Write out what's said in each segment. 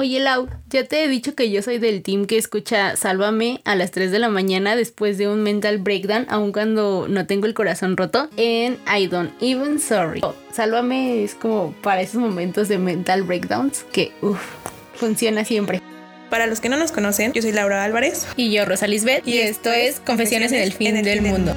Oye, Lau, ya te he dicho que yo soy del team que escucha Sálvame a las 3 de la mañana después de un mental breakdown, aun cuando no tengo el corazón roto, en I Don't Even Sorry. Sálvame es como para esos momentos de mental breakdowns que, uff, funciona siempre. Para los que no nos conocen, yo soy Laura Álvarez. Y yo, Rosa Lisbeth. Y, esto es Confesiones en el fin, del, mundo.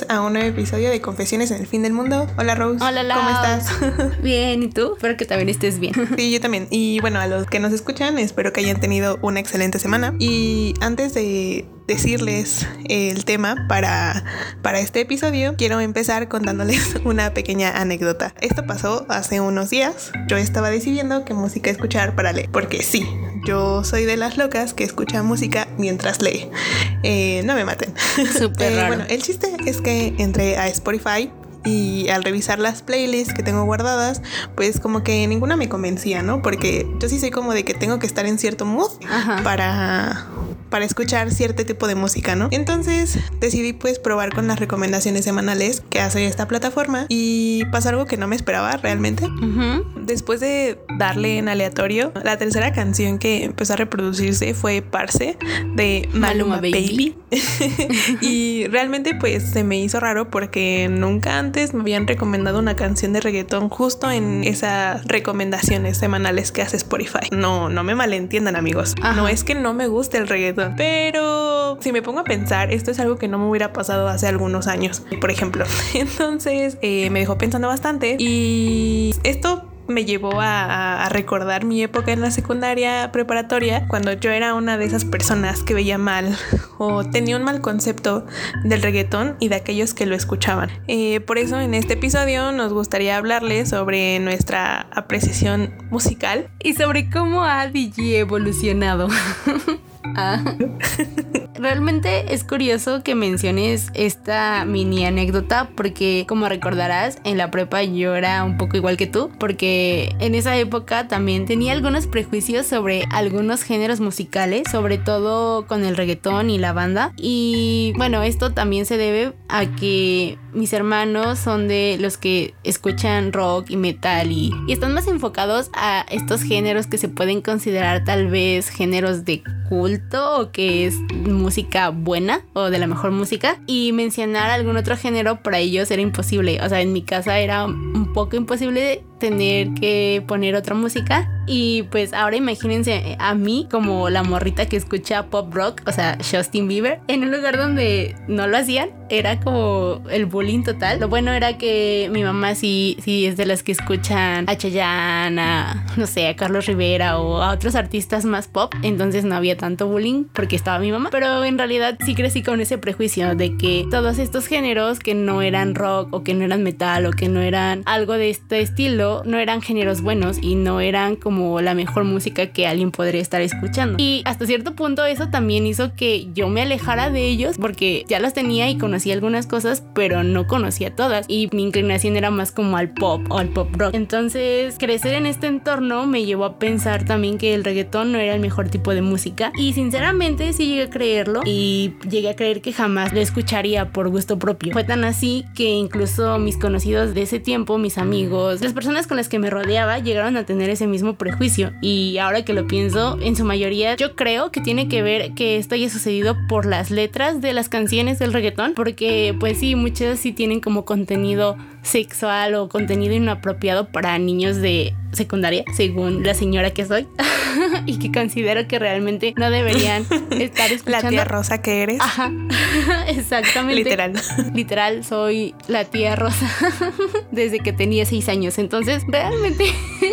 Bienvenidos a un nuevo episodio de Confesiones en el Fin del Mundo. Hola Rose. Hola, ¿Cómo estás? Bien, ¿y tú? Espero que también estés bien. Sí, yo también. Y bueno, a los que nos escuchan, espero que hayan tenido una excelente semana. Y antes de decirles el tema para, para este episodio, quiero empezar contándoles una pequeña anécdota. Esto pasó hace unos días. Yo estaba decidiendo qué música escuchar para leer, porque sí, yo soy de las locas que escucha música mientras lee. Eh, no me maten. Súper eh, Bueno, el chiste es que entré a Spotify y al revisar las playlists que tengo guardadas, pues como que ninguna me convencía, ¿no? Porque yo sí soy como de que tengo que estar en cierto mood para para escuchar cierto tipo de música, ¿no? Entonces decidí pues probar con las recomendaciones semanales que hace esta plataforma y pasó algo que no me esperaba realmente. Después de darle en aleatorio, la tercera canción que empezó a reproducirse fue Parse de Maluma, Baby. y realmente pues se me hizo raro porque nunca antes me habían recomendado una canción de reggaetón justo en esas recomendaciones semanales que hace Spotify. No, no me malentiendan amigos. No es que no me guste el reggaetón pero si me pongo a pensar, esto es algo que no me hubiera pasado hace algunos años, por ejemplo. Entonces eh, me dejó pensando bastante y esto me llevó a, recordar mi época en la secundaria preparatoria, cuando yo era una de esas personas que veía mal o tenía un mal concepto del reggaetón y de aquellos que lo escuchaban. Eh, por eso en este episodio nos gustaría hablarles sobre nuestra apreciación musical y sobre cómo ha DJ evolucionado. Ah. Realmente es curioso que menciones esta mini anécdota porque como recordarás en la prepa yo era un poco igual que tú porque en esa época también tenía algunos prejuicios sobre algunos géneros musicales, sobre todo con el reggaetón y la banda y bueno esto también se debe a que mis hermanos son de los que escuchan rock y metal y, están más enfocados a estos géneros que se pueden considerar tal vez géneros de culto o que es música buena o de la mejor música y mencionar algún otro género para ellos era imposible. O sea, en mi casa era un poco imposible tener que poner otra música. Y pues ahora imagínense a mí como la morrita que escucha pop rock, o sea, Justin Bieber, en un lugar donde no lo hacían, era como el bullying total. Lo bueno era que mi mamá sí, sí es de las que escuchan a Chayanne, a, no sé, a Carlos Rivera o a otros artistas más pop, entonces no había tanto bullying porque estaba mi mamá. Pero en realidad sí crecí con ese prejuicio de que todos estos géneros que no eran rock o que no eran metal o que no eran algo de este estilo, no eran géneros buenos y no eran como la mejor música que alguien podría estar escuchando. Y hasta cierto punto eso también hizo que yo me alejara de ellos porque ya los tenía y conocía algunas cosas, pero no conocía todas. Y mi inclinación era más como al pop o al pop rock. Entonces, crecer en este entorno me llevó a pensar también que el reggaetón no era el mejor tipo de música. Y sinceramente sí llegué a creerlo y llegué a creer que jamás lo escucharía por gusto propio. Fue tan así que incluso mis conocidos de ese tiempo, mis amigos, las personas con las que me rodeaba llegaron a tener ese mismo prejuicio. Y ahora que lo pienso, en su mayoría yo creo que tiene que ver que esto haya sucedido por las letras de las canciones del reggaetón, porque pues sí, muchas sí tienen como contenido sexual o contenido inapropiado para niños de secundaria, según la señora que soy, y que considero que realmente no deberían estar escuchando. La tía rosa que eres. Ajá, exactamente. Literal. Literal, soy la tía rosa desde que tenía seis años. Entonces, realmente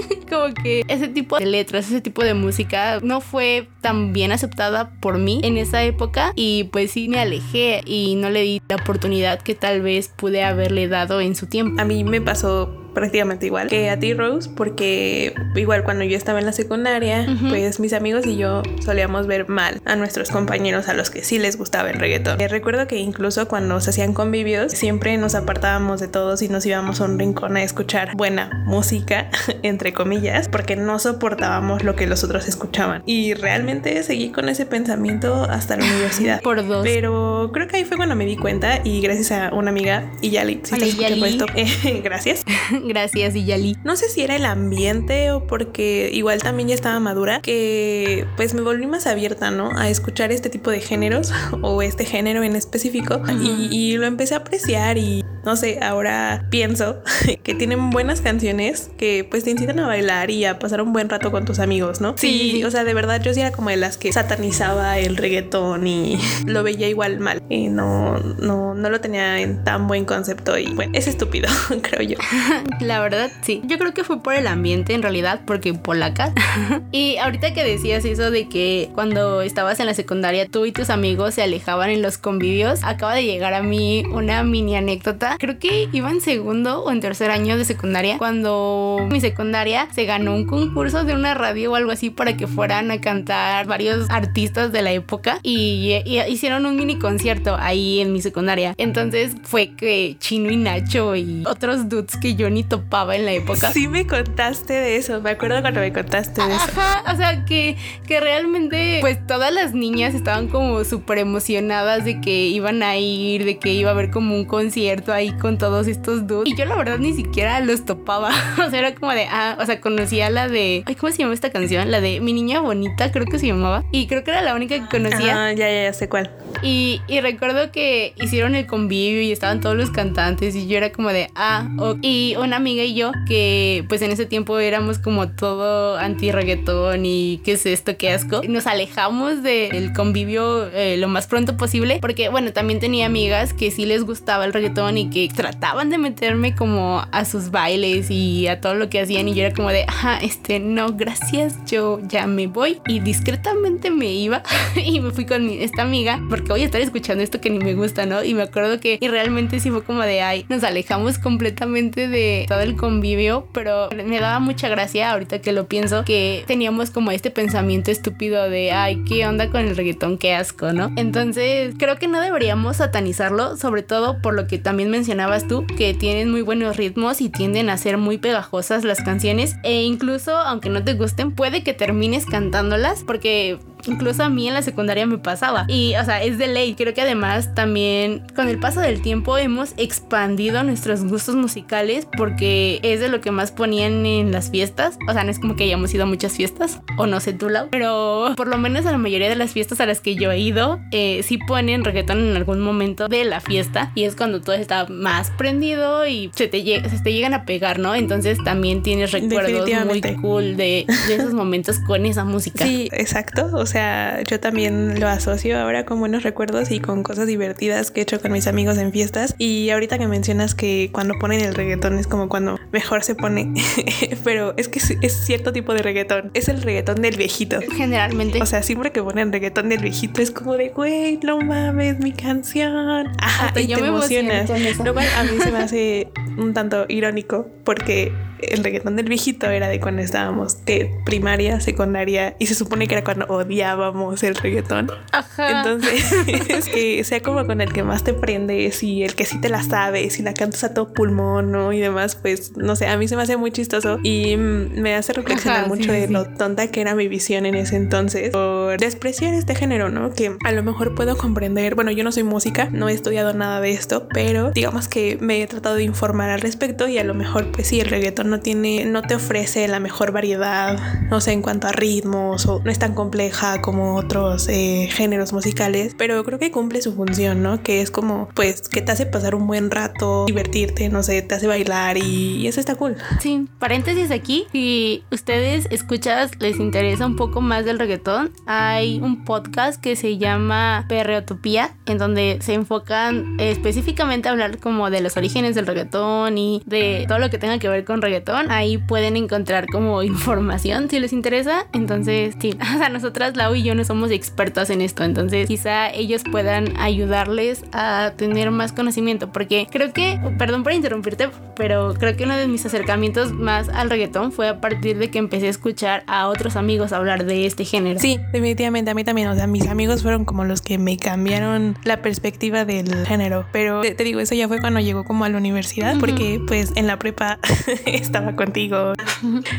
como que ese tipo de letras, ese tipo de música no fue tan bien aceptada por mí en esa época y pues sí me alejé y no le di la oportunidad que tal vez pude haberle dado en su tiempo. A mí me pasó prácticamente igual que a ti, Rose, porque igual cuando yo estaba en la secundaria, pues mis amigos y yo solíamos ver mal a nuestros compañeros a los que sí les gustaba el reggaetón. Eh, recuerdo que incluso cuando se hacían convivios, siempre nos apartábamos de todos y nos íbamos a un rincón a escuchar buena música, entre comillas, porque no soportábamos lo que los otros escuchaban. Y realmente seguí con ese pensamiento hasta la universidad. Por dos. Pero creo que ahí fue cuando me di cuenta y gracias a una amiga, y Yali, si Hola, esto, eh, gracias. Gracias, Yali. No sé si era el ambiente o porque igual también ya estaba madura, que pues me volví más abierta, ¿no? A escuchar este tipo de géneros o este género en específico y, y, lo empecé a apreciar y no sé, ahora pienso que tienen buenas canciones que pues te incitan a bailar y a pasar un buen rato con tus amigos, ¿no? Sí, o sea, de verdad yo sí era como de las que satanizaba el reggaetón y lo veía igual mal y no, no, no lo tenía en tan buen concepto y bueno, es estúpido, creo yo. La verdad, sí. Yo creo que fue por el ambiente en realidad, porque polaca. y ahorita que decías eso de que cuando estabas en la secundaria tú y tus amigos se alejaban en los convivios, acaba de llegar a mí una mini anécdota creo que iba en segundo o en tercer año de secundaria cuando mi secundaria se ganó un concurso de una radio o algo así para que fueran a cantar varios artistas de la época y, hicieron un mini concierto ahí en mi secundaria. Entonces fue que Chino y Nacho y otros dudes que yo ni topaba en la época. Sí me contaste de eso, me acuerdo cuando me contaste de eso. Ajá, o sea que, que realmente pues todas las niñas estaban como súper emocionadas de que iban a ir, de que iba a haber como un concierto ahí con todos estos dudes. Y yo la verdad ni siquiera los topaba. o sea, era como de, ah, o sea, conocía la de, ay, ¿cómo se llama esta canción? La de Mi Niña Bonita, creo que se llamaba. Y creo que era la única que conocía. Ah, ya, ya, ya sé cuál. Y, y recuerdo que hicieron el convivio y estaban todos los cantantes y yo era como de, ah, ok. Y una amiga y yo, que pues en ese tiempo éramos como todo anti-reggaetón y qué es esto, qué asco, nos alejamos del convivio eh, lo más pronto posible porque, bueno, también tenía amigas que sí les gustaba el reggaetón y que trataban de meterme como a sus bailes y a todo lo que hacían y yo era como de, ajá, este, no, gracias, yo ya me voy y discretamente me iba y me fui con esta amiga porque voy a estar escuchando esto que ni me gusta, ¿no? Y me acuerdo que y realmente sí fue como de, ay, nos alejamos completamente de todo el convivio, pero me daba mucha gracia ahorita que lo pienso que teníamos como este pensamiento estúpido de, ay, ¿qué onda con el reggaetón? Qué asco, ¿no? Entonces creo que no deberíamos satanizarlo, sobre todo por lo que también mencionabas tú, que tienen muy buenos ritmos y tienden a ser muy pegajosas las canciones e incluso aunque no te gusten puede que termines cantándolas porque incluso a mí en la secundaria me pasaba. Y, o sea, es de ley. Creo que además también con el paso del tiempo hemos expandido nuestros gustos musicales porque es de lo que más ponían en las fiestas. O sea, no es como que hayamos ido a muchas fiestas, o no sé tú, Lau, pero por lo menos a la mayoría de las fiestas a las que yo he ido, eh, sí ponen reggaetón en algún momento de la fiesta y es cuando todo está más prendido y se te, se te llegan a pegar, ¿no? Entonces también tienes recuerdos muy cool de, de esos momentos con esa música. Sí, exacto. O sea, yo también lo asocio ahora con buenos recuerdos y con cosas divertidas que he hecho con mis amigos en fiestas. Y ahorita que mencionas que cuando ponen el reggaetón es como cuando mejor se pone, pero es que es, cierto tipo de reggaetón. Es el reggaetón del viejito. Generalmente. O sea, siempre que ponen reggaetón del viejito es como de, güey, no mames, mi canción. Ajá, y te emocionas. Lo cual a mí se me hace un tanto irónico porque el reggaetón del viejito era de cuando estábamos que primaria, secundaria y se supone que era cuando odiábamos el reggaetón. Ajá. Entonces, es que sea como con el que más te prendes y el que sí te la sabes y la cantas a todo pulmón, ¿no? Y demás, pues no sé, a mí se me hace muy chistoso y me hace reflexionar mucho de lo tonta que era mi visión en ese entonces por despreciar este género, ¿no? Que a lo mejor puedo comprender, bueno, yo no soy música, no he estudiado nada de esto, pero digamos que me he tratado de informar al respecto y a lo mejor pues sí, el reggaetón no tiene, no te ofrece la mejor variedad, no sé, en cuanto a ritmos o no es tan compleja como otros eh, géneros musicales, pero creo que cumple su función, ¿no? Que es como, pues, que te hace pasar un buen rato, divertirte, no sé, te hace bailar y, eso está cool. Sí, paréntesis aquí, si ustedes escuchas, les interesa un poco más del reggaetón, hay un podcast que se llama Perreotopía, en donde se enfocan específicamente a hablar como de los orígenes del reggaetón y de todo lo que tenga que ver con reggaetón reggaetón. Ahí pueden encontrar como información si les interesa. Entonces, sí, o sea, nosotras, Lau y yo, no somos expertas en esto. Entonces, quizá ellos puedan ayudarles a tener más conocimiento. Porque creo que, perdón por interrumpirte, pero creo que uno de mis acercamientos más al reggaetón fue a partir de que empecé a escuchar a otros amigos hablar de este género. Sí, definitivamente a mí también. O sea, mis amigos fueron como los que me cambiaron la perspectiva del género. Pero te, digo, eso ya fue cuando llegó como a la universidad, porque pues en la prepa estaba contigo.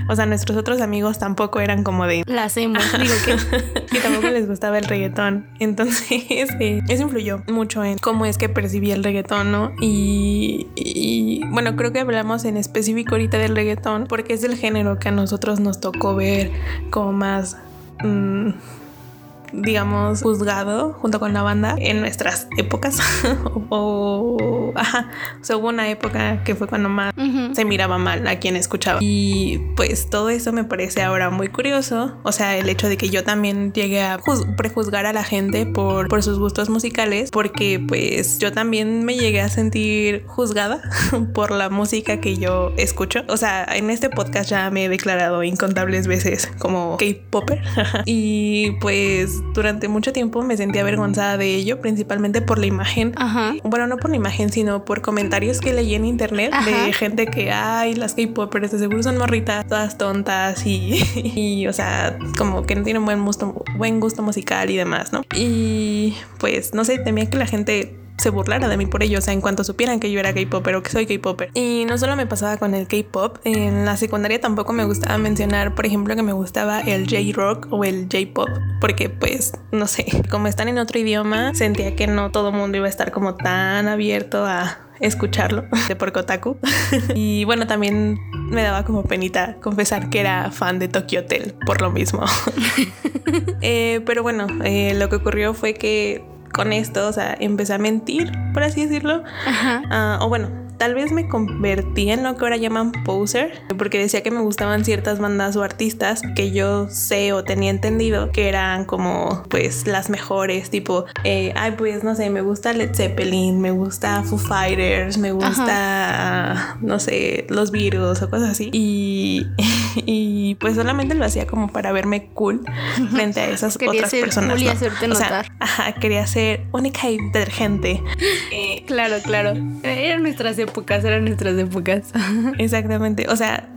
O sea, nuestros otros amigos tampoco eran como de... La hacemos, digo que... tampoco les gustaba el reggaetón. Entonces, eh, eso influyó mucho en cómo es que percibí el reggaetón, ¿no? Y, y bueno, creo que hablamos en específico ahorita del reggaetón porque es el género que a nosotros nos tocó ver como más... Mmm, digamos, juzgado junto con la banda en nuestras épocas. o, ajá, o hubo una época que fue cuando más se miraba mal a quien escuchaba. Y pues todo eso me parece ahora muy curioso. O sea, el hecho de que yo también llegué a prejuzgar a la gente por, por sus gustos musicales, porque pues yo también me llegué a sentir juzgada por la música que yo escucho. O sea, en este podcast ya me he declarado incontables veces como K-Popper. y pues durante mucho tiempo me sentía avergonzada de ello, principalmente por la imagen. Bueno, no por la imagen, sino por comentarios que leí en internet de gente que, ay, las K-popers de seguro son morritas, todas tontas y, y, o sea, como que no tienen buen gusto, buen gusto musical y demás, ¿no? Y pues, no sé, temía que la gente se burlara de mí por ello, o sea, en cuanto supieran que yo era K-Popper o que soy K-Popper. Y no solo me pasaba con el K-Pop, en la secundaria tampoco me gustaba mencionar, por ejemplo, que me gustaba el J-Rock o el J-Pop, porque pues, no sé, como están en otro idioma, sentía que no todo mundo iba a estar como tan abierto a escucharlo de Porcotaku. y bueno, también me daba como penita confesar que era fan de Tokyo Hotel por lo mismo. Eh, pero bueno, eh, lo que ocurrió fue que con esto, o sea, empecé a mentir, por así decirlo. Ah, o bueno, tal vez me convertí en lo que ahora llaman poser, porque decía que me gustaban ciertas bandas o artistas que yo sé o tenía entendido que eran como pues las mejores, tipo, eh, ay pues no sé, me gusta Led Zeppelin, me gusta Foo Fighters, me gusta, no sé, los virus o cosas así. Y, y pues solamente lo hacía como para verme cool frente a esas otras personas. Cool y hacerte notar. ajá, quería ser única y detergente. Eh, claro, claro. Eran nuestras épocas, eran nuestras épocas. Exactamente. O sea,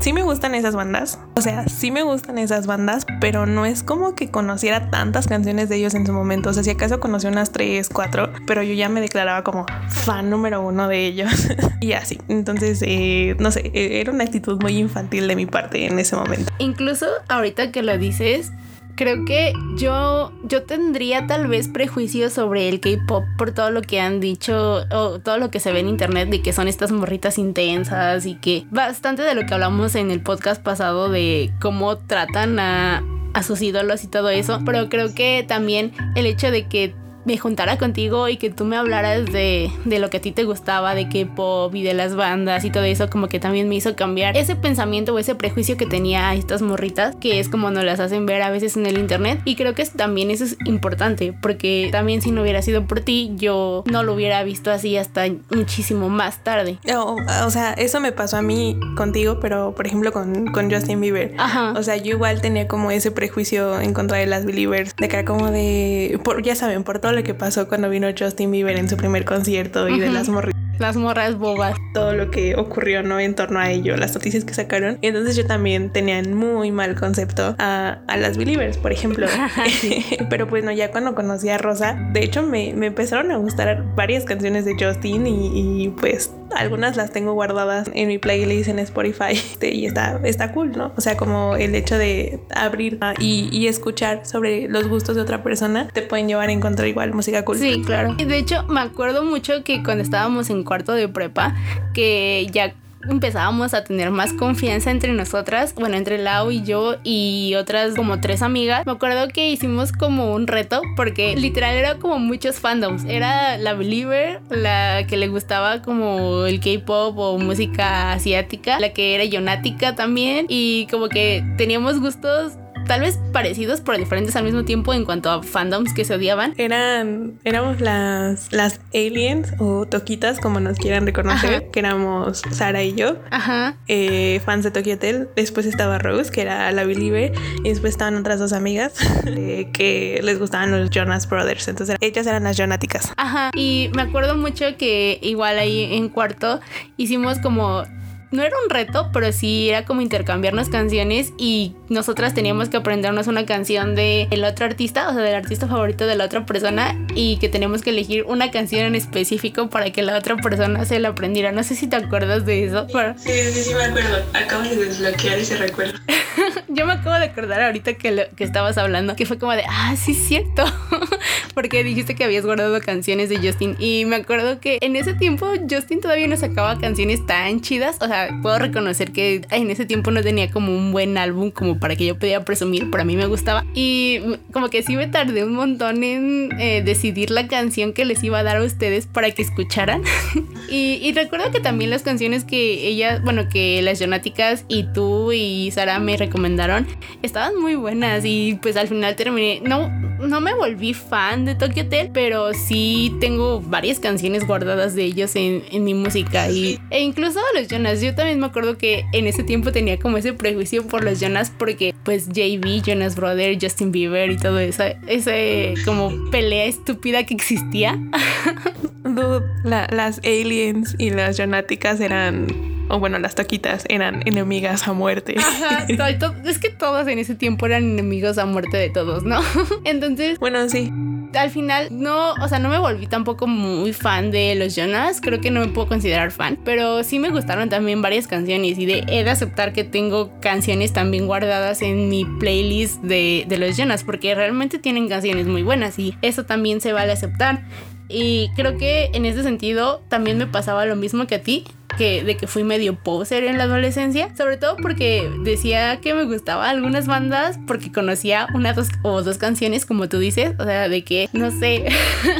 sí me gustan esas bandas. O sea, sí me gustan esas bandas, pero no es como que conociera tantas canciones de ellos en su momento. O sea, si acaso conocí unas tres, cuatro, pero yo ya me declaraba como fan número uno de ellos. y así. Entonces, eh, no sé, e-, era una actitud muy infantil de mi parte en ese momento. Incluso ahorita que lo dices, creo que yo, yo tendría tal vez prejuicios sobre el K-pop por todo lo que han dicho o todo lo que se ve en internet de que son estas morritas intensas y que bastante de lo que hablamos en el podcast pasado de cómo tratan a, a sus ídolos y todo eso. Pero creo que también el hecho de que me juntara contigo y que tú me hablaras de, de lo que a ti te gustaba, de K-pop y de las bandas y todo eso, como que también me hizo cambiar ese pensamiento o ese prejuicio que tenía a estas morritas, que es como nos las hacen ver a veces en el internet. Y creo que también eso es importante, porque también si no hubiera sido por ti, yo no lo hubiera visto así hasta muchísimo más tarde. O, sea, eso me pasó a mí contigo, pero por ejemplo con, con Justin Bieber. Ajá. O sea, yo igual tenía como ese prejuicio en contra de las believers, de que era como de, por, ya saben, por todo lo que pasó cuando vino Justin Bieber en su primer concierto y de las morritas las morras bobas. Todo lo que ocurrió, ¿no? En torno a ello, las noticias que sacaron. Entonces yo también tenía muy mal concepto a, a las Believers, por ejemplo. Pero pues no, ya cuando conocí a Rosa, de hecho me, me empezaron a gustar varias canciones de Justin y, y, pues algunas las tengo guardadas en mi playlist en Spotify este, y está, está cool, ¿no? O sea, como el hecho de abrir y, y escuchar sobre los gustos de otra persona te pueden llevar a encontrar igual música cool. Sí, claro. Y de hecho me acuerdo mucho que cuando estábamos en cuarto de prepa que ya empezábamos a tener más confianza entre nosotras, bueno, entre Lau y yo y otras como tres amigas. Me acuerdo que hicimos como un reto porque literal era como muchos fandoms. Era la Believer, la que le gustaba como el K-pop o música asiática, la que era yonática también y como que teníamos gustos tal vez parecidos pero diferentes al mismo tiempo en cuanto a fandoms que se odiaban. Eran, éramos las, las aliens o toquitas, como nos quieran reconocer, que éramos Sara y yo, Ajá. Eh, fans de Tokyo Hotel. Después estaba Rose, que era la Believer, y después estaban otras dos amigas eh, que les gustaban los Jonas Brothers. Entonces ellas eran las Jonáticas. Ajá. Y me acuerdo mucho que igual ahí en cuarto hicimos como no era un reto, pero sí era como intercambiarnos canciones y nosotras teníamos que aprendernos una canción del el otro artista, o sea, del artista favorito de la otra persona y que teníamos que elegir una canción en específico para que la otra persona se la aprendiera. No sé si te acuerdas de eso. Sí, sí, sí, me acuerdo. Acabo de desbloquear ese recuerdo. Yo me acabo de acordar ahorita que, que estabas hablando, que fue como de, ah, sí, es cierto, porque dijiste que habías guardado canciones de Justin y me acuerdo que en ese tiempo Justin todavía no sacaba canciones tan chidas, o sea, puedo reconocer que en ese tiempo no tenía como un buen álbum como para que yo pudiera presumir, pero a mí me gustaba. Y como que sí me tardé un montón en eh, decidir la canción que les iba a dar a ustedes para que escucharan. Y, recuerdo que también las canciones que ella, bueno, que las Jonáticas y tú y Sara me recomendaron estaban muy buenas y pues al final terminé, no, no me volví fan de Tokyo Hotel, pero sí tengo varias canciones guardadas de ellos en, en mi música y, e incluso los Jonas, yo también me acuerdo que en ese tiempo tenía como ese prejuicio por los Jonas porque pues JB, Jonas Brother, Justin Bieber y todo eso, ese como pelea estúpida que existía. Dude, las aliens y las Jonáticas eran o bueno, las toquitas eran enemigas a muerte. Ajá, es que todos en ese tiempo eran enemigos a muerte de todos, ¿no? Entonces, bueno, sí. Al final no, o sea, no me volví tampoco muy fan de los Jonas, creo que no me puedo considerar fan, pero sí me gustaron también varias canciones y de, he de aceptar que tengo canciones también guardadas en mi playlist de, de los Jonas, porque realmente tienen canciones muy buenas y eso también se vale aceptar. Y creo que en ese sentido también me pasaba lo mismo que a ti que, de que fui medio poser en la adolescencia, sobre todo porque decía que me gustaban algunas bandas porque conocía una dos, o dos canciones, como tú dices, o sea, de que, no sé,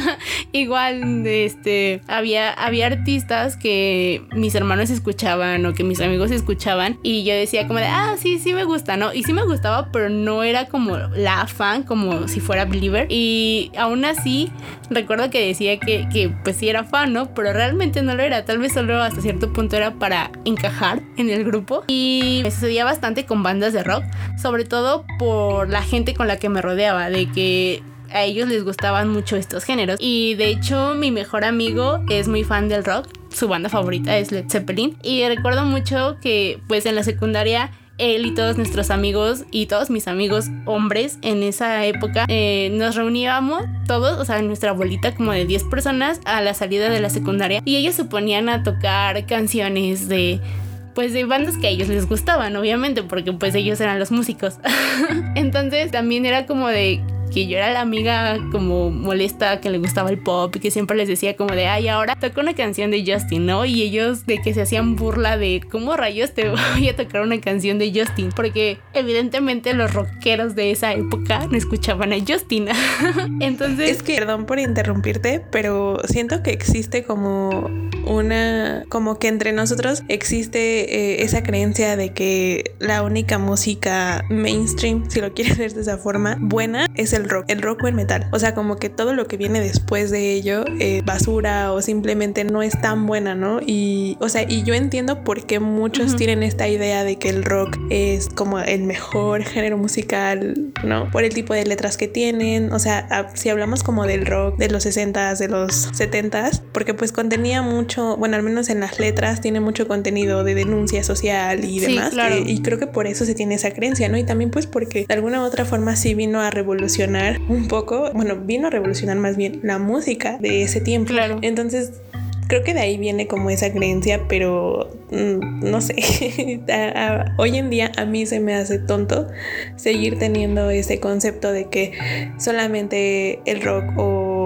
igual, este, había, había artistas que mis hermanos escuchaban o que mis amigos escuchaban y yo decía como de, ah, sí, sí me gusta, ¿no? Y sí me gustaba, pero no era como la fan, como si fuera Believer. Y aún así, recuerdo que decía que, pues sí era fan, ¿no? Pero realmente no lo era, tal vez solo hasta cierto punto era para encajar en el grupo y me sucedía bastante con bandas de rock, sobre todo por la gente con la que me rodeaba, de que a ellos les gustaban mucho estos géneros. Y de hecho mi mejor amigo es muy fan del rock. Su banda favorita es Led Zeppelin. Y recuerdo mucho que pues en la secundaria él y todos nuestros amigos y todos mis amigos hombres en esa época eh, nos reuníamos todos, o sea, nuestra bolita como de 10 personas a la salida de la secundaria y ellos se ponían a tocar canciones de pues de bandas que a ellos les gustaban, obviamente, porque pues ellos eran los músicos. Entonces también era como de que yo era la amiga como molesta que le gustaba el pop y que siempre les decía como de, ay, ahora toco una canción de Justin, ¿no? Y ellos de que se hacían burla de, ¿cómo rayos te voy a tocar una canción de Justin? Porque evidentemente los rockeros de esa época no escuchaban a Justin. Entonces... Es que, perdón por interrumpirte, pero siento que existe como una, como que entre nosotros existe eh, esa creencia de que la única música mainstream, si lo quieres ver de esa forma, buena es el el rock, el rock o el metal. O sea, como que todo lo que viene después de ello, eh, basura o simplemente no es tan buena, ¿no? Y, o sea, y yo entiendo por qué muchos tienen esta idea de que el rock es como el mejor género musical, ¿no? Por el tipo de letras que tienen. O sea, si hablamos como del rock de los 60s, de los 70s, porque pues contenía mucho, bueno, al menos en las letras tiene mucho contenido de denuncia social y demás. claro. Eh, y creo que por eso se tiene esa creencia, ¿no? Y también pues porque de alguna u otra forma sí vino a revolucionar un poco, bueno, vino a revolucionar más bien la música de ese tiempo. Claro. Entonces, creo que de ahí viene como esa creencia, pero mm, no sé, hoy en día a mí se me hace tonto seguir teniendo ese concepto de que solamente el rock o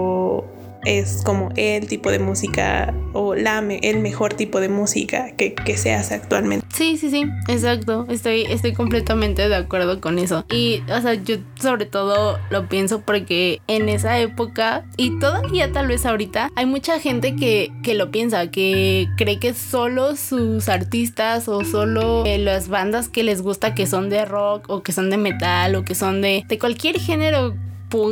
es como el tipo de música o la, el mejor tipo de música que, que se hace actualmente. Sí, sí, sí, exacto. Estoy, estoy completamente de acuerdo con eso. Y, o sea, yo sobre todo lo pienso porque en esa época y todavía tal vez ahorita hay mucha gente que, que lo piensa, que cree que solo sus artistas o solo eh, las bandas que les gusta que son de rock o que son de metal o que son de, de cualquier género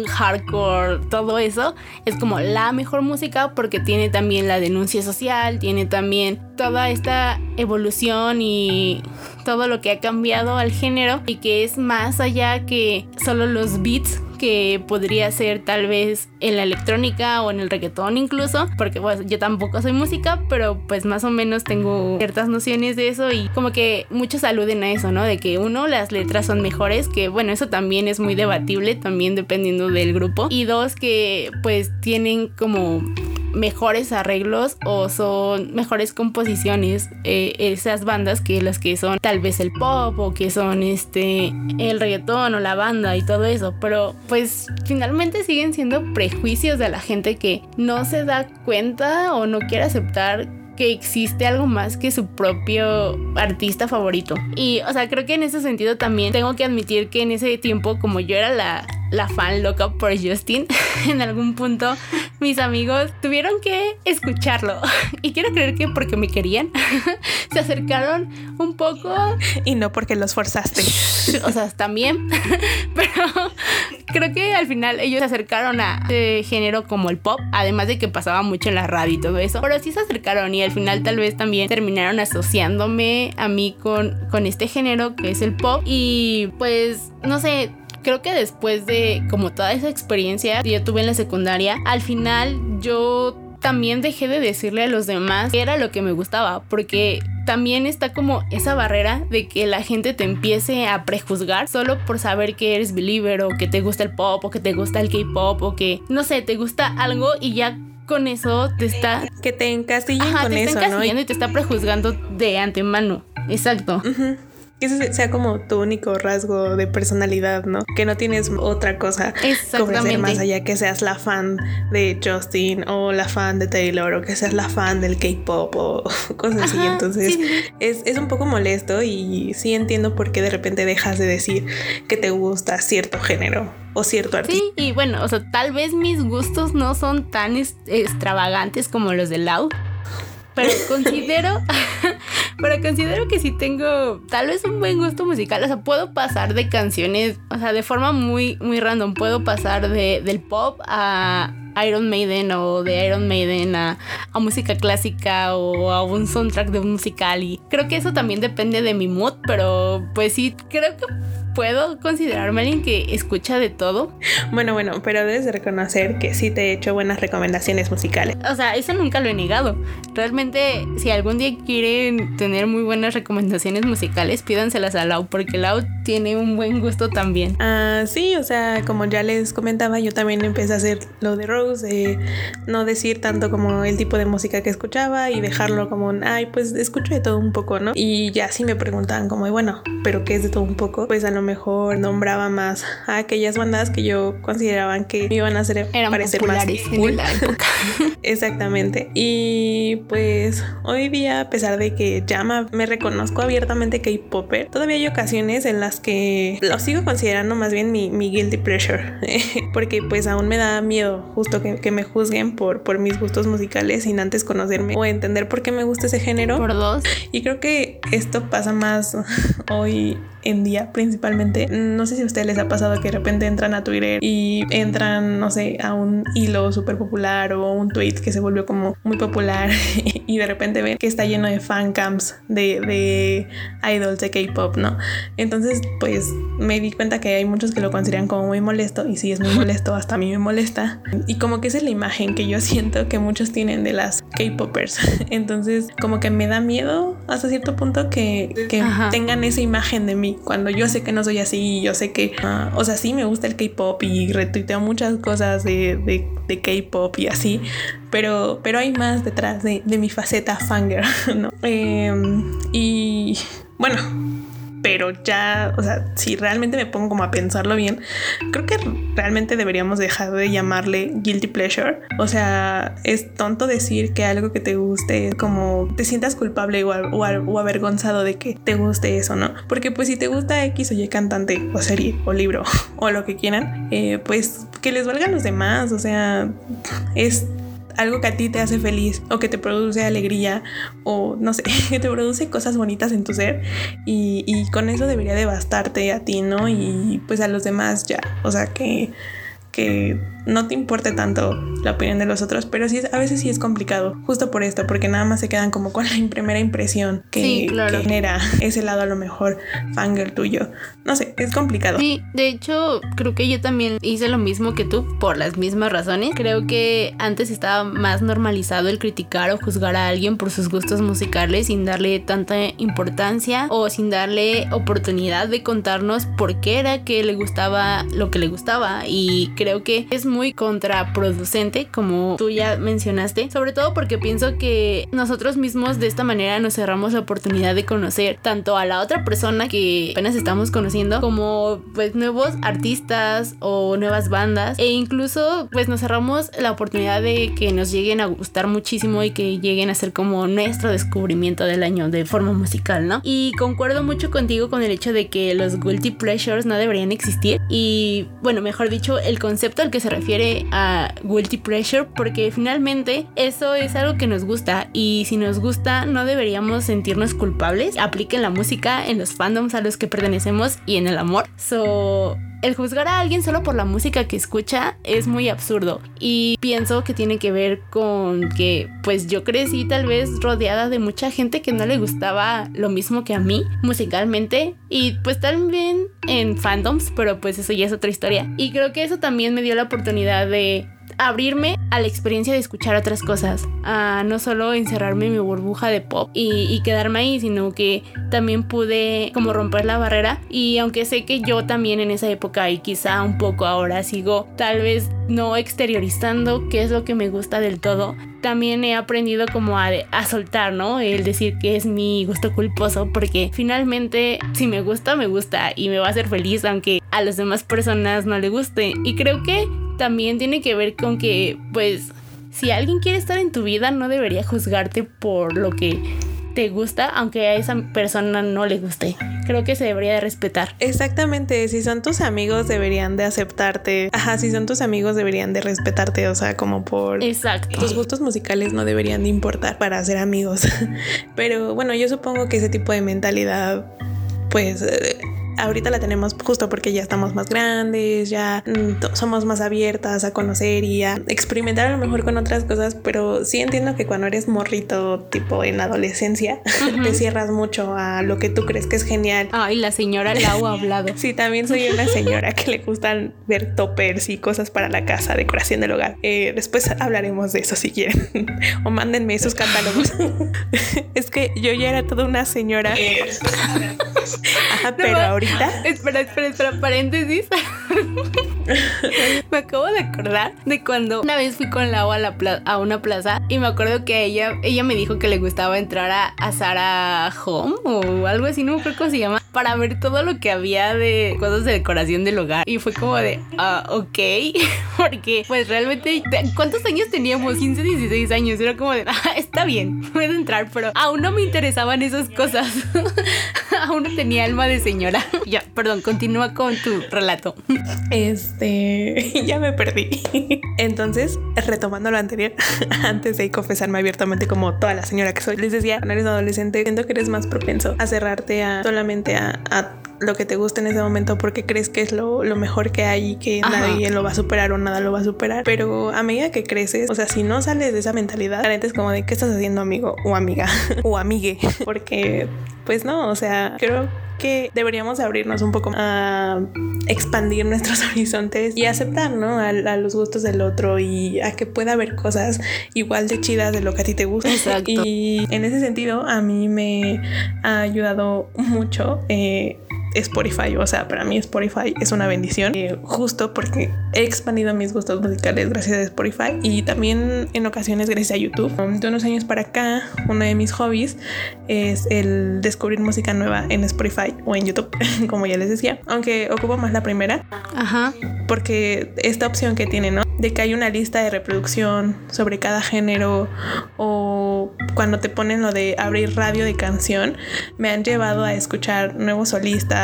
hardcore, todo eso, es como la mejor música porque tiene también la denuncia social, tiene también toda esta evolución y todo lo que ha cambiado al género y que es más allá que solo los beats que podría ser tal vez en la electrónica o en el reggaetón incluso, porque pues yo tampoco soy música, pero pues más o menos tengo ciertas nociones de eso y como que muchos aluden a eso, ¿no? De que uno, las letras son mejores, que bueno, eso también es muy debatible, también dependiendo del grupo, y dos, que pues tienen como mejores arreglos o son mejores composiciones eh, esas bandas que las que son tal vez el pop o que son este el reggaetón o la banda y todo eso pero pues finalmente siguen siendo prejuicios de la gente que no se da cuenta o no quiere aceptar que existe algo más que su propio artista favorito. Y, o sea, creo que en ese sentido también tengo que admitir que en ese tiempo, como yo era la, la fan loca por Justin, en algún punto mis amigos tuvieron que escucharlo. Y quiero creer que porque me querían, se acercaron un poco. Y no porque los forzaste. O sea, también. Pero creo que al final ellos se acercaron a género como el pop, además de que pasaba mucho en la radio y todo eso. Pero sí se acercaron y al final tal vez también terminaron asociándome a mí con, con este género que es el pop. Y pues, no sé, creo que después de como toda esa experiencia que yo tuve en la secundaria, al final yo también dejé de decirle a los demás que era lo que me gustaba, porque también está como esa barrera de que la gente te empiece a prejuzgar solo por saber que eres believer o que te gusta el pop o que te gusta el K-pop o que no sé, te gusta algo y ya con eso te está que te encasillen con te está encasillando y te está prejuzgando de antemano. Exacto que ese sea como tu único rasgo de personalidad, ¿no? Que no tienes otra cosa que ofrecer más allá que seas la fan de Justin o la fan de Taylor o que seas la fan del K-pop o cosas así. Entonces Es, es un poco molesto y sí entiendo por qué de repente dejas de decir que te gusta cierto género o cierto artista. Sí, y bueno, o sea, tal vez mis gustos no son tan extravagantes como los de Lau, pero considero, pero considero que sí tengo tal vez un buen gusto musical. O sea, puedo pasar de canciones, o sea, de forma muy, muy random. Puedo pasar de, del pop a Iron Maiden o de Iron Maiden a, a música clásica o a un soundtrack de un musical. Y creo que eso también depende de mi mood, pero pues sí, creo que puedo considerarme alguien que escucha de todo. Bueno, bueno, pero debes de reconocer que sí te he hecho buenas recomendaciones musicales. O sea, eso nunca lo he negado. Realmente, si algún día quieren tener muy buenas recomendaciones musicales, pídanselas a Lau, porque Lau tiene un buen gusto también. Ah, sí, o sea, como ya les comentaba, yo también empecé a hacer lo de Rose, de no decir tanto como el tipo de música que escuchaba y dejarlo como, ay, pues escucho de todo un poco, ¿no? Y ya sí me preguntaban como, bueno, ¿pero qué es de todo un poco? Pues a lo mejor nombraba más a aquellas bandas que yo consideraban que me iban a hacer parecer más cool. Exactamente. Y pues hoy día, a pesar de que ya me reconozco abiertamente K-Popper, todavía hay ocasiones en las que lo sigo considerando más bien mi, mi guilty pleasure. Porque pues aún me da miedo justo que, que, me juzguen por, por mis gustos musicales sin antes conocerme o entender por qué me gusta ese género. Por dos. Y creo que esto pasa más hoy en día principalmente. No sé si a ustedes les ha pasado que de repente entran a Twitter y entran, no sé, a un hilo súper popular o un tweet que se volvió como muy popular y de repente ven que está lleno de fan camps de, de idols de K-pop, ¿no? Entonces, pues me di cuenta que hay muchos que lo consideran como muy molesto y si es muy molesto, hasta a mí me molesta. Y como que esa es la imagen que yo siento que muchos tienen de las K-popers. Entonces, como que me da miedo hasta cierto punto que, que tengan esa imagen de mí cuando yo sé que no soy así, yo sé que, ah, o sea, sí me gusta el K-pop y retuiteo muchas cosas de, de, K-pop y así, pero, pero hay más detrás de, de mi faceta fanger, ¿no? Em, y bueno pero ya, o sea, si realmente me pongo como a pensarlo bien, creo que realmente deberíamos dejar de llamarle guilty pleasure. O sea, es tonto decir que algo que te guste es como te sientas culpable o, o, avergonzado de que te guste eso, ¿no? Porque pues si te gusta X o Y cantante o serie o libro o lo que quieran, eh, pues que les valgan los demás, o sea, es algo que a ti te hace feliz o que te produce alegría o no sé, que te produce cosas bonitas en tu ser y, y con eso debería de bastarte a ti, ¿no? Y pues a los demás ya, o sea que que no te importe tanto la opinión de los otros, pero sí a veces sí es complicado, justo por esto, porque nada más se quedan como con la primera impresión que, genera ese lado a lo mejor fangirl tuyo. No sé, es complicado. Sí, de hecho, creo que yo también hice lo mismo que tú por las mismas razones. Creo que antes estaba más normalizado el criticar o juzgar a alguien por sus gustos musicales sin darle tanta importancia o sin darle oportunidad de contarnos por qué era que le gustaba lo que le gustaba y creo que es muy contraproducente, como tú ya mencionaste, sobre todo porque pienso que nosotros mismos de esta manera nos cerramos la oportunidad de conocer tanto a la otra persona que apenas estamos conociendo como pues nuevos artistas o nuevas bandas e incluso pues nos cerramos la oportunidad de que nos lleguen a gustar muchísimo y que lleguen a ser como nuestro descubrimiento del año de forma musical, ¿no? Y concuerdo mucho contigo con el hecho de que los guilty pleasures no deberían existir y bueno, mejor dicho, el concepto al que se refiere a guilty pressure porque finalmente eso es algo que nos gusta y si nos gusta no deberíamos sentirnos culpables. Apliquen la música en los fandoms a los que pertenecemos y en el amor. So el juzgar a alguien solo por la música que escucha es muy absurdo y pienso que tiene que ver con que pues yo crecí tal vez rodeada de mucha gente que no le gustaba lo mismo que a mí musicalmente y pues también en fandoms, pero pues eso ya es otra historia. Y creo que eso también me dio la oportunidad de abrirme a la experiencia de escuchar otras cosas, a no solo encerrarme en mi burbuja de pop y, quedarme ahí, sino que también pude como romper la barrera y aunque sé que yo también en esa época y quizá un poco ahora sigo tal vez no exteriorizando qué es lo que me gusta del todo, también he aprendido como a, a soltar, ¿no? El decir que es mi gusto culposo porque finalmente si me gusta, me gusta y me va a hacer feliz aunque a las demás personas no le guste y creo que también tiene que ver con que, pues, si alguien quiere estar en tu vida, no debería juzgarte por lo que te gusta, aunque a esa persona no le guste. Creo que se debería de respetar. Exactamente, si son tus amigos deberían de aceptarte. Ajá, si son tus amigos deberían de respetarte, o sea, como por... Exacto. Tus gustos musicales no deberían de importar para ser amigos. Pero bueno, yo supongo que ese tipo de mentalidad, pues... Eh, ahorita la tenemos justo porque ya estamos más grandes, ya mm, somos más abiertas a conocer y a experimentar a lo mejor con otras cosas, pero sí entiendo que cuando eres morrito, tipo en adolescencia, te cierras mucho a lo que tú crees que es genial. Ay, la señora Lau ha hablado. sí, también soy una señora que le gustan ver toppers y cosas para la casa, decoración del hogar. Eh, después hablaremos de eso si quieren. o mándenme esos catálogos. es que yo ya era toda una señora. Ajá, pero ahorita Espera, espera, espera, paréntesis. me acabo de acordar de cuando una vez fui con Lau a, la a una plaza y me acuerdo que ella, ella me dijo que le gustaba entrar a, a Sara Home o algo así, no me acuerdo cómo se llama, para ver todo lo que había de cosas de decoración del hogar. Y fue como de, ah, ok, porque pues realmente, ¿cuántos años teníamos? 15, 16 años. Era como de, ah, está bien, puedo entrar, pero aún no me interesaban esas cosas. aún no tenía alma de señora. ya, perdón, continúa con tu relato. Este, ya me perdí. Entonces, retomando lo anterior, antes de confesarme abiertamente como toda la señora que soy, les decía, cuando eres adolescente, siento que eres más propenso a cerrarte a solamente a, lo que te gusta en ese momento porque crees que es lo, mejor que hay y que nadie lo va a superar o nada lo va a superar. Pero a medida que creces, o sea, si no sales de esa mentalidad, la es como de qué estás haciendo, amigo o amiga o amigue, porque pues no, o sea, creo que deberíamos abrirnos un poco a expandir nuestros horizontes y aceptar, ¿no? A, los gustos del otro y a que pueda haber cosas igual de chidas de lo que a ti te gusta. Exacto. Y en ese sentido, a mí me ha ayudado mucho. Eh, Spotify. O sea, para mí Spotify es una bendición, eh, justo porque he expandido mis gustos musicales gracias a Spotify y también en ocasiones gracias a YouTube. De unos años para acá, uno de mis hobbies es el descubrir música nueva en Spotify o en YouTube, como ya les decía, aunque ocupo más la primera. Ajá. Porque esta opción que tiene, ¿no? De que hay una lista de reproducción sobre cada género o cuando te ponen lo de abrir radio de canción, me han llevado a escuchar nuevos solistas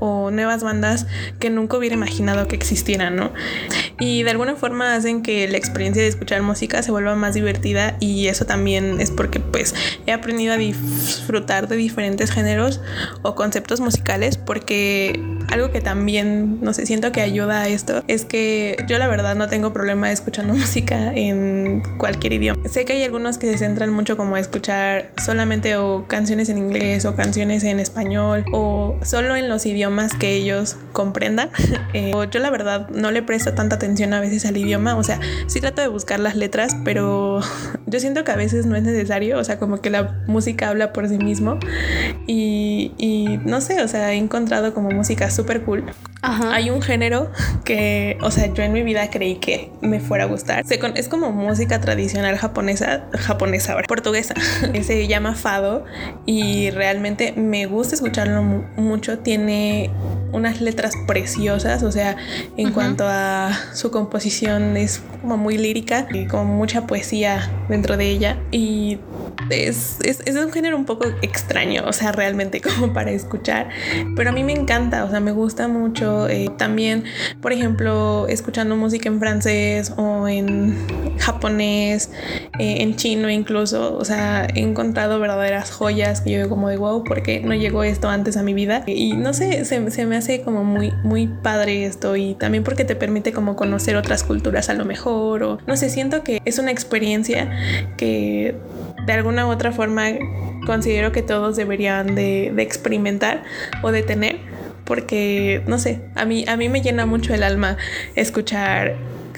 o nuevas bandas que nunca hubiera imaginado que existieran, ¿no? Y de alguna forma hacen que la experiencia de escuchar música se vuelva más divertida y eso también es porque pues he aprendido a disfrutar de diferentes géneros o conceptos musicales porque algo que también, no sé, siento que ayuda a esto es que yo la verdad no tengo problema escuchando música en cualquier idioma. Sé que hay algunos que se centran mucho como a escuchar solamente o canciones en inglés o canciones en español o solo en los idiomas que ellos comprendan. Eh, yo la verdad no le presto tanta atención a veces al idioma, o sea, sí trato de buscar las letras, pero yo siento que a veces no es necesario, o sea, como que la música habla por sí mismo y, y no sé, o sea, he encontrado como música súper cool. Hay un género que, o sea, yo en mi vida creí que me fuera a gustar. es como música tradicional japonesa, japonesa, portuguesa. Se llama fado y realmente me gusta escucharlo mucho. Tiene unas letras preciosas, o sea, en cuanto a su composición es como muy lírica y con mucha poesía dentro de ella y es, es, es, un género un poco extraño, o sea, realmente como para escuchar, pero a mí me encanta, o sea, me gusta mucho. Eh, también, por ejemplo, escuchando música en francés o en japonés, eh, en chino incluso, o sea, he encontrado verdaderas joyas que yo como de wow, porque no llegó esto antes a mi vida? Y no sé, se, se me hace como muy, muy padre esto y también porque te permite como conocer otras culturas a lo mejor o no sé, siento que es una experiencia que de alguna u otra forma considero que todos deberían de, experimentar o de tener porque no sé, a mí, a mí me llena mucho el alma escuchar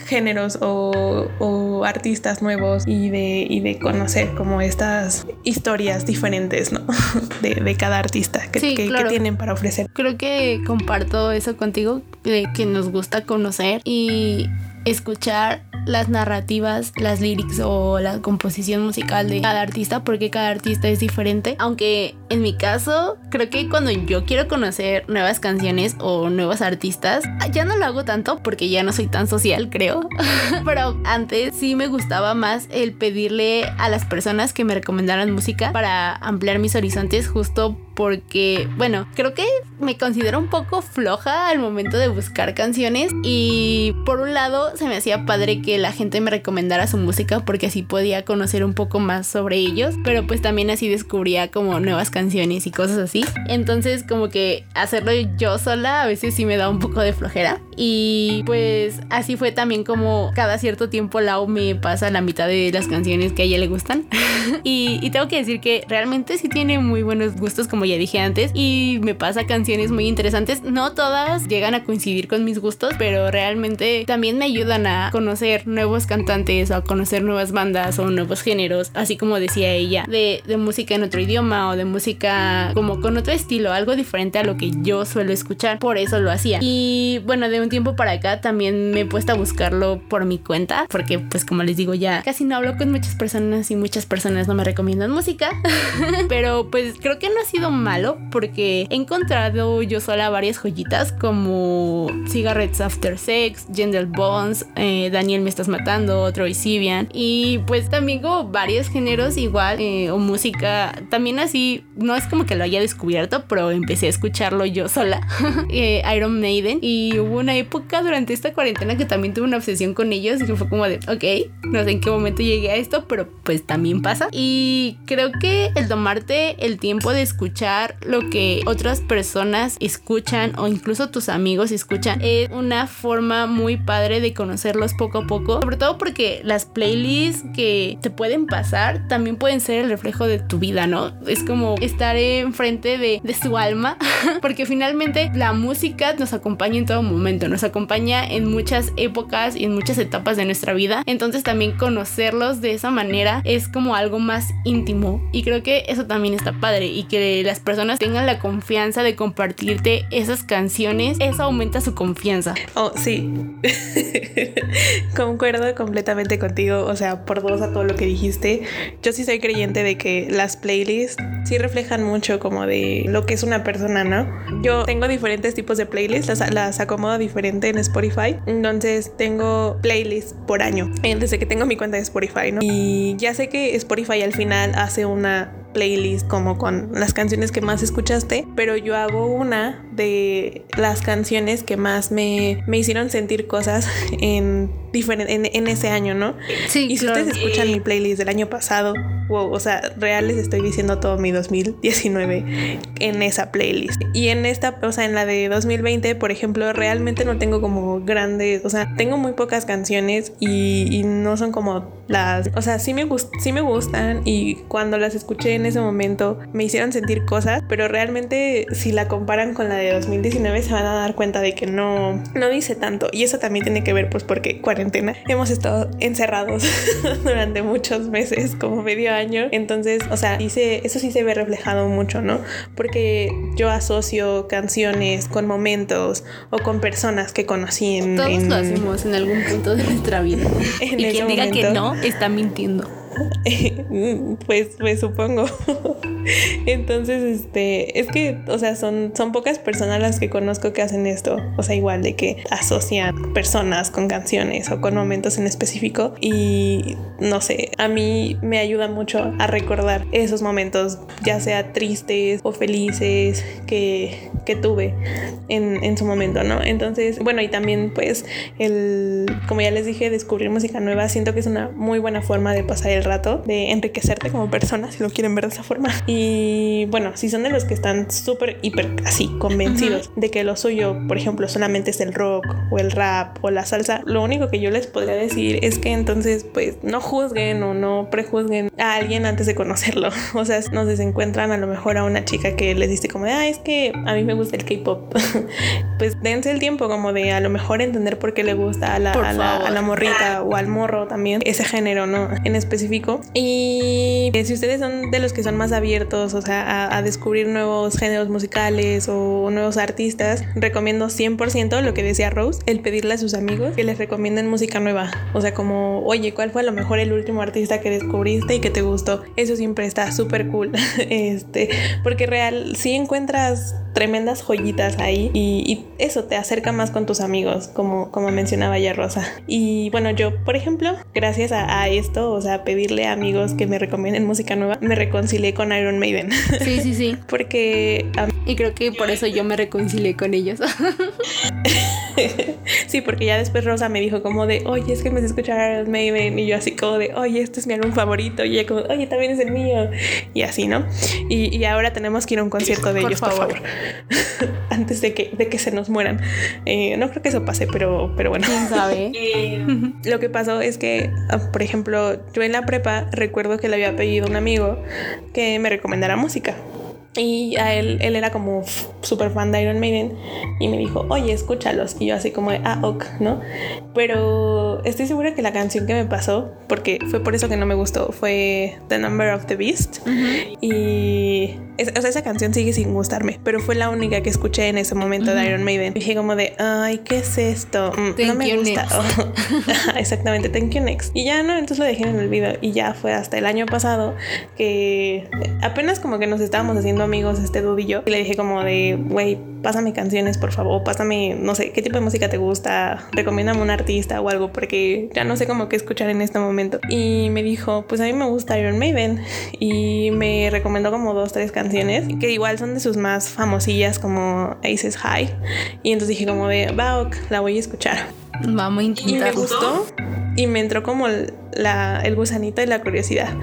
géneros o, artistas nuevos y de, y de conocer como estas historias diferentes, ¿no? De, cada artista que, que, tienen para ofrecer. Creo que comparto eso contigo, de que nos gusta conocer y escuchar las narrativas, las lyrics o la composición musical de cada artista porque cada artista es diferente. Aunque en mi caso, creo que cuando yo quiero conocer nuevas canciones o nuevos artistas, ya no lo hago tanto porque ya no soy tan social, creo. Pero antes sí me gustaba más el pedirle a las personas que me recomendaran música para ampliar mis horizontes justo porque, bueno, creo que me considero un poco floja al momento de buscar canciones y por un lado se me hacía padre que la gente me recomendara su música porque así podía conocer un poco más sobre ellos, pero pues también así descubría como nuevas canciones y cosas así. Entonces como que hacerlo yo sola a veces sí me da un poco de flojera y pues así fue también como cada cierto tiempo Lau me pasa la mitad de las canciones que a ella le gustan y, tengo que decir que realmente sí tiene muy buenos gustos como ya dije antes, y me pasa canciones muy interesantes. No todas llegan a coincidir con mis gustos, pero realmente también me ayudan a conocer nuevos cantantes, o a conocer nuevas bandas o nuevos géneros, así como decía ella, de, de música en otro idioma o de música como con otro estilo, algo diferente a lo que yo suelo escuchar. Por eso lo hacía. Y bueno, de un tiempo para acá también me he puesto a buscarlo por mi cuenta, porque pues como les digo ya casi no hablo con muchas personas y muchas personas no me recomiendan música, pero pues creo que no ha sido malo porque he encontrado yo sola varias joyitas como Cigarettes After Sex, Gender Bones, eh, Daniel Me Estás Matando, Troy Sibian y pues también como varios géneros igual eh, o música también así, no es como que lo haya descubierto, pero empecé a escucharlo yo sola, eh, Iron Maiden y hubo una época durante esta cuarentena que también tuve una obsesión con ellos y que fue como de, ok, no sé en qué momento llegué a esto, pero pues también pasa y creo que el tomarte el tiempo de escuchar lo que otras personas escuchan o incluso tus amigos escuchan es una forma muy padre de conocerlos poco a poco. Sobre todo porque las playlists que te pueden pasar también pueden ser el reflejo de tu vida, ¿no? Es como estar enfrente de, de su alma porque finalmente la música nos acompaña en todo momento, nos acompaña en muchas épocas y en muchas etapas de nuestra vida. Entonces también conocerlos de esa manera es como algo más íntimo y creo que eso también está padre y que las personas tengan la confianza de compartirte esas canciones, eso aumenta su confianza. Oh, sí. Concuerdo completamente contigo, o sea, por dos a todo lo que dijiste. Yo sí soy creyente de que las playlists sí reflejan mucho como de lo que es una persona, ¿no? Yo tengo diferentes tipos de playlists, las, las acomodo diferente en Spotify. Entonces tengo playlists por año, eh, desde que tengo mi cuenta de Spotify, ¿no? Y ya sé que Spotify al final hace una playlist como con las canciones que más escuchaste, pero yo hago una de las canciones que más me, me hicieron sentir cosas en, diferente, en, ese año, ¿no? Sí. Y si ustedes escuchan mi playlist del año pasado, wow, o sea, real les estoy diciendo todo mi 2019 en esa playlist. Y en esta, o sea, en la de 2020, por ejemplo, realmente no tengo como grandes, o sea, tengo muy pocas canciones y, no son como las, o sea, sí me, sí me gustan y cuando las escuché en ese momento me hicieron sentir cosas, pero realmente si la comparan con la de 2019 se van a dar cuenta de que no, no dice tanto. Y eso también tiene que ver pues porque cuarentena hemos estado encerrados durante muchos meses, como medio año. Entonces, o sea, dice, eso sí se ve reflejado mucho, ¿no? Porque yo asocio canciones con momentos o con personas que conocí en... Todos lo hacemos en algún punto de nuestra vida. y quien diga que no, está mintiendo. pues, pues supongo. Entonces, este, es que, o sea, son, son pocas personas las que conozco que hacen esto. O sea, igual de que asocian personas con canciones o con momentos en específico. Y no sé, a mí me ayuda mucho a recordar esos momentos, ya sea tristes o felices que, que tuve en, en su momento, ¿no? Entonces, bueno, y también, pues, el, como ya les dije, descubrir música nueva, siento que es una muy buena forma de pasar el rato, de enriquecerte como persona, si lo quieren ver de esa forma. Y bueno, si son de los que están súper, hiper, así, convencidos de que lo suyo, por ejemplo, solamente es el rock o el rap o la salsa, lo único que yo les podría decir es que entonces, pues, no juzguen o no prejuzguen a alguien antes de conocerlo. O sea, no sé, se encuentran a lo mejor a una chica que les dice como de, ah, es que a mí me gusta el K-pop. pues dense el tiempo como de a lo mejor entender por qué le gusta a la, a la, a la morrita o al morro también ese género, ¿no? En específico y si ustedes son de los que son más abiertos, o sea, a, descubrir nuevos géneros musicales o nuevos artistas, recomiendo 100% lo que decía Rose, el pedirle a sus amigos que les recomienden música nueva. O sea, como, oye, ¿cuál fue a lo mejor el último artista que descubriste y que te gustó? Eso siempre está súper cool. este, porque real, si encuentras tremendas joyitas ahí y, eso te acerca más con tus amigos, como, como mencionaba ya Rosa. Y bueno, yo, por ejemplo, gracias a, a esto, o sea, pedir a amigos que me recomienden música nueva, me reconcilié con Iron Maiden. Sí, sí, sí. porque... y creo que por eso yo me reconcilié con ellos. sí, porque ya después Rosa me dijo como de, oye, es que me escuchar Iron Maiden. Y yo así como de, oye, este es mi álbum favorito. Y ella como, oye, también es el mío. Y así, ¿no? Y, ahora tenemos que ir a un concierto de ellos, por favor. Antes de que, de que se nos mueran. Eh, no creo que eso pase, pero, pero bueno. ¿Quién sabe? lo que pasó es que, ah, por ejemplo, yo en la pre recuerdo que le había pedido a un amigo que me recomendara música. Y a él, él era como súper fan de Iron Maiden y me dijo, oye, escúchalos. Y yo así como de, ah, ok, ¿no? Pero estoy segura que la canción que me pasó, porque fue por eso que no me gustó, fue The Number of the Beast. Y o sea, esa canción sigue sin gustarme, pero fue la única que escuché en ese momento de Iron Maiden. Dije como de, ay, ¿qué es esto? Mm, no me gusta. exactamente, thank you next. Y ya no, entonces lo dejé en el video y ya fue hasta el año pasado que apenas como que nos estábamos haciendo amigos este dude y yo le dije como de, güey, pásame canciones por favor, pásame, no sé, qué tipo de música te gusta, recomiéndame un artista o algo porque ya no sé cómo qué escuchar en este momento. Y me dijo, pues a mí me gusta Iron Maiden y me recomendó como dos, tres canciones que igual son de sus más famosillas como Aces High. Y entonces dije como de, va, la voy a escuchar. Vamos a intentar. Y me gustó y me entró como la, el gusanito y la curiosidad.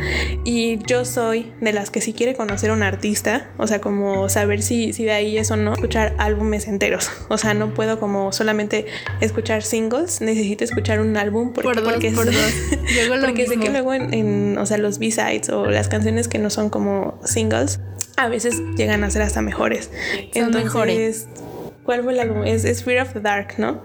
Y yo soy de las que si quiere conocer a un artista, o sea, como saber si, si de ahí es o no, escuchar álbumes enteros. O sea, no puedo como solamente escuchar singles, necesito escuchar un álbum porque, por dos, porque, por dos. porque sé que luego en, en, o sea, los B-sides o las canciones que no son como singles, a veces llegan a ser hasta mejores. Son mejores ¿Cuál fue el álbum? Es, es, Fear of the Dark, ¿no?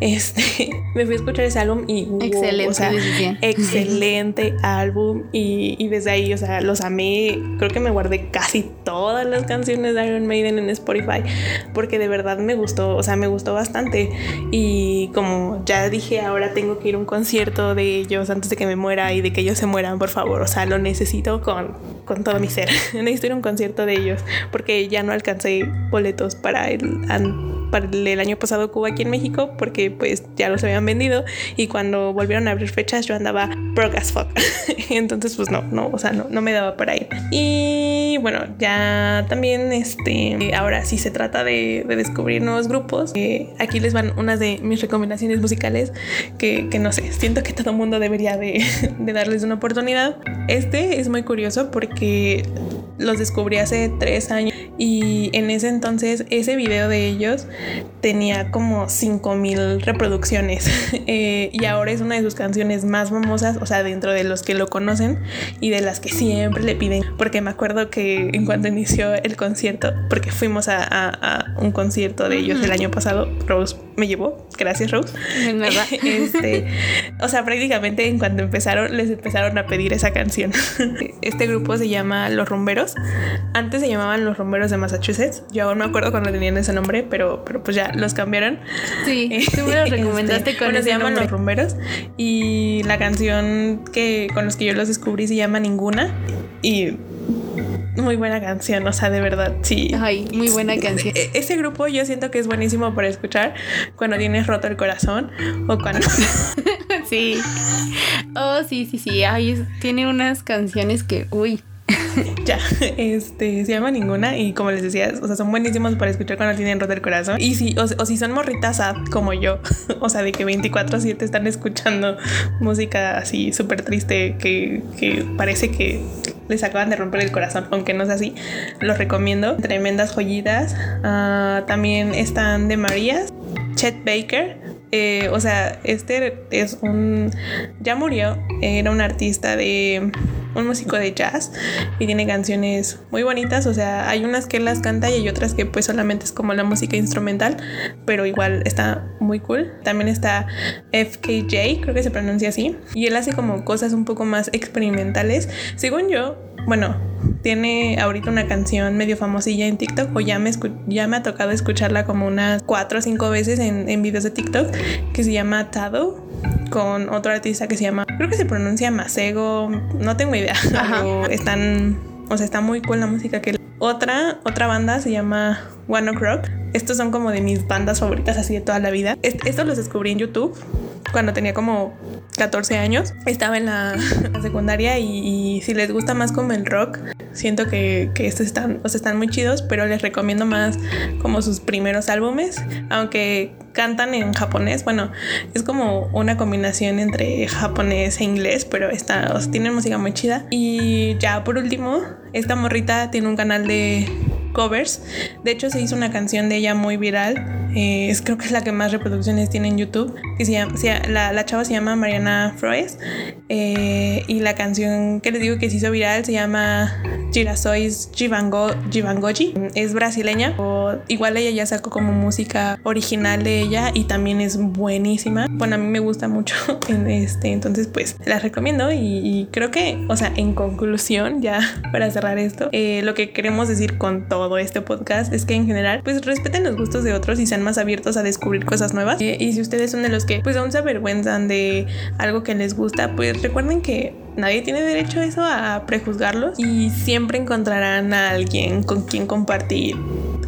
Este, me fui a escuchar ese álbum y... excelente, o sea, excelente álbum y, y, desde ahí, o sea, los amé. Creo que me guardé casi todas las canciones de Iron Maiden en Spotify porque de verdad me gustó, o sea, me gustó bastante. Y como ya dije, ahora tengo que ir a un concierto de ellos antes de que me muera y de que ellos se mueran, por favor. O sea, lo necesito con, con todo mi ser. necesito ir a un concierto de ellos porque ya no alcancé boletos para el el año pasado Cuba aquí en México porque pues ya los habían vendido y cuando volvieron a abrir fechas yo andaba broke as fuck. Entonces pues no, no, o sea, no, no me daba para ir. Y bueno, ya también este, ahora sí se trata de, descubrir nuevos grupos. Eh, aquí les van unas de mis recomendaciones musicales que, que no sé, siento que todo mundo debería de, de darles una oportunidad. Este es muy curioso porque los descubrí hace tres años y en ese entonces ese video de ellos tenía como 5000 reproducciones eh, y ahora es una de sus canciones más famosas, o sea, dentro de los que lo conocen y de las que siempre le piden, porque me acuerdo que en cuanto inició el concierto, porque fuimos a, un concierto de ellos el año pasado, Rose me llevó, gracias Rose. este, o sea, prácticamente en cuanto empezaron, les empezaron a pedir esa canción. Este grupo se llama Los Rumberos, antes se llamaban Los Rumberos de Massachusetts, yo aún me acuerdo cuando tenían ese nombre, pero, pero pues ya los cambiaron. Sí, tú me lo este, recomendaste con se llaman Los Rumberos y la canción que con los que yo los descubrí se llama Ninguna y muy buena canción, o sea, de verdad, sí. Ay, muy buena canción. E-, ese grupo yo siento que es buenísimo para escuchar cuando tienes roto el corazón o cuando... sí. Oh, sí, sí, sí. Ay, tiene unas canciones que, uy, ya, este, se llama ninguna y como les decía, o sea, son buenísimos para escuchar cuando tienen roto el corazón. Y si, o, si son morritas como yo, o sea, de que 24/7 están escuchando música así súper triste que, que parece que les acaban de romper el corazón, aunque no es así, los recomiendo. Tremendas joyitas. Ah, también están de Marías, Chet Baker. Eh, o sea, este es un... Ya murió, era un artista de un músico de jazz y tiene canciones muy bonitas, o sea, hay unas que las canta y hay otras que pues solamente es como la música instrumental, pero igual está muy cool. También está FKJ, creo que se pronuncia así, y él hace como cosas un poco más experimentales. Según yo, bueno, tiene ahorita una canción medio famosilla en TikTok o ya me, ya me ha tocado escucharla como unas cuatro o cinco veces en, en videos de TikTok que se llama Tado con otro artista que se llama, creo que se pronuncia Masego, no tengo idea, pero están, o sea, está muy cool la música que otra, otra banda se llama One Ok Rock. Estos son como de mis bandas favoritas así de toda la vida. Estos los descubrí en YouTube cuando tenía como 14 años. Estaba en la, secundaria y, si les gusta más como el rock, siento que, que estos están, o sea, están muy chidos, pero les recomiendo más como sus primeros álbumes, aunque cantan en japonés. Bueno, es como una combinación entre japonés e inglés, pero está, o sea, tienen música muy chida. Y ya por último, esta morrita tiene un canal de covers. De hecho, se hizo una canción de ella muy viral. Eh, es, creo que es la que más reproducciones tiene en YouTube. Que se llama, la, la, chava se llama Mariana Froes. Eh, y la canción que les digo que se hizo viral se llama Girasois Jivango, Jivangoji. Es brasileña. Igual ella ya sacó como música original de ella y también es buenísima. Bueno, a mí me gusta mucho. En este, entonces, pues la recomiendo. Y, creo que, o sea, en conclusión, ya para cerrar esto, eh, lo que queremos decir con todo este podcast es que en general pues respeten los gustos de otros y sean más abiertos a descubrir cosas nuevas. Eh, y si ustedes son de los que pues aún se avergüenzan de algo que les gusta, pues recuerden que nadie tiene derecho a eso, a prejuzgarlos y siempre encontrarán a alguien con quien compartir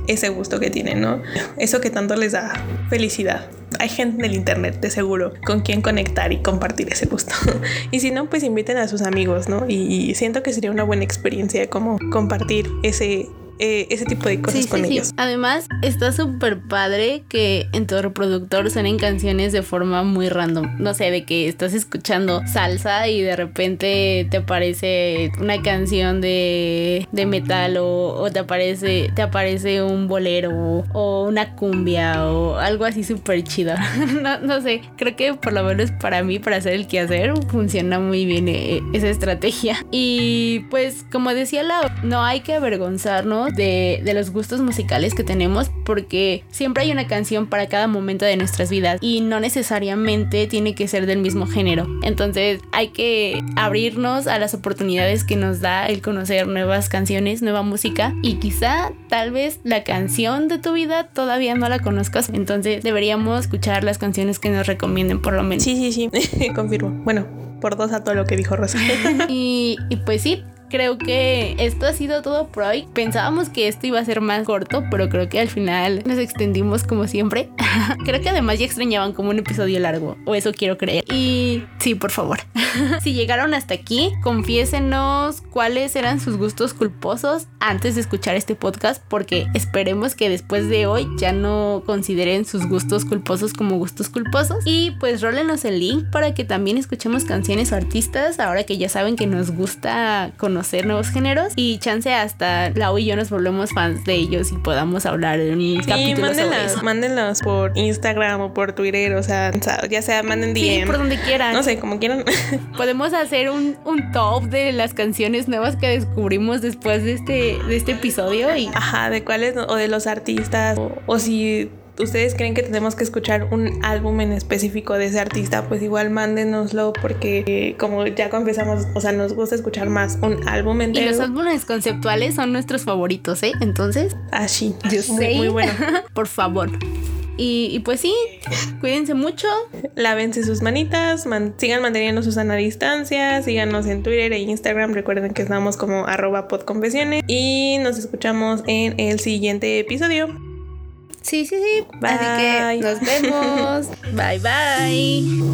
ese gusto que tienen, ¿no? Eso que tanto les da felicidad. Hay gente en el internet, de seguro, con quien conectar y compartir ese gusto. y si no, pues inviten a sus amigos, ¿no? Y, y siento que sería una buena experiencia como compartir ese eh, ese tipo de cosas con ellos. Además, está súper padre que en tu reproductor suenen canciones de forma muy random. No sé, de que estás escuchando salsa y de repente te aparece una canción de, de metal o, te aparece te aparece un bolero o una cumbia o algo así súper chido. no, no, sé, creo que por lo menos para mí, para hacer el quehacer, funciona muy bien eh, esa estrategia. Y pues, como decía la, no hay que avergonzarnos de, de los gustos musicales que tenemos porque siempre hay una canción para cada momento de nuestras vidas y no necesariamente tiene que ser del mismo género. Entonces hay que abrirnos a las oportunidades que nos da el conocer nuevas canciones, nueva música y quizá tal vez la canción de tu vida todavía no la conozcas. Entonces deberíamos escuchar las canciones que nos recomienden por lo menos. Sí, sí, sí, confirmo. Bueno, por dos a todo lo que dijo Rosa. y, y pues sí, creo que esto ha sido todo por hoy. Pensábamos que esto iba a ser más corto, pero creo que al final nos extendimos como siempre. creo que además ya extrañaban como un episodio largo, o eso quiero creer. Y sí, por favor. si llegaron hasta aquí, confiésenos cuáles eran sus gustos culposos antes de escuchar este podcast, porque esperemos que después de hoy ya no consideren sus gustos culposos como gustos culposos. Y pues rólenos el link para que también escuchemos canciones o artistas, ahora que ya saben que nos gusta conocer conocer nuevos géneros y chance hasta Lau y yo nos volvemos fans de ellos y podamos hablar en un sí, capítulo mándenlos, mándenlos por Instagram o por Twitter, o sea, ya sea manden DM. Sí, por donde quieran. No sé, como quieran. Podemos hacer un, un top de las canciones nuevas que descubrimos después de este, de este episodio y... Ajá, de cuáles o de los artistas o, o si ustedes creen que tenemos que escuchar un álbum en específico de ese artista, pues igual mándenoslo porque eh, como ya confesamos, o sea, nos gusta escuchar más un álbum entero. Y los álbumes conceptuales son nuestros favoritos, ¿eh? Entonces, así, ah, yo muy, muy bueno. Por favor. Y, pues sí, cuídense mucho. Lávense sus manitas, sigan manteniendo su sana distancia, síganos en Twitter e Instagram. Recuerden que estamos como arroba podconfesiones. Y nos escuchamos en el siguiente episodio. Sí, sí, sí. Bye. Así que nos vemos. bye, bye.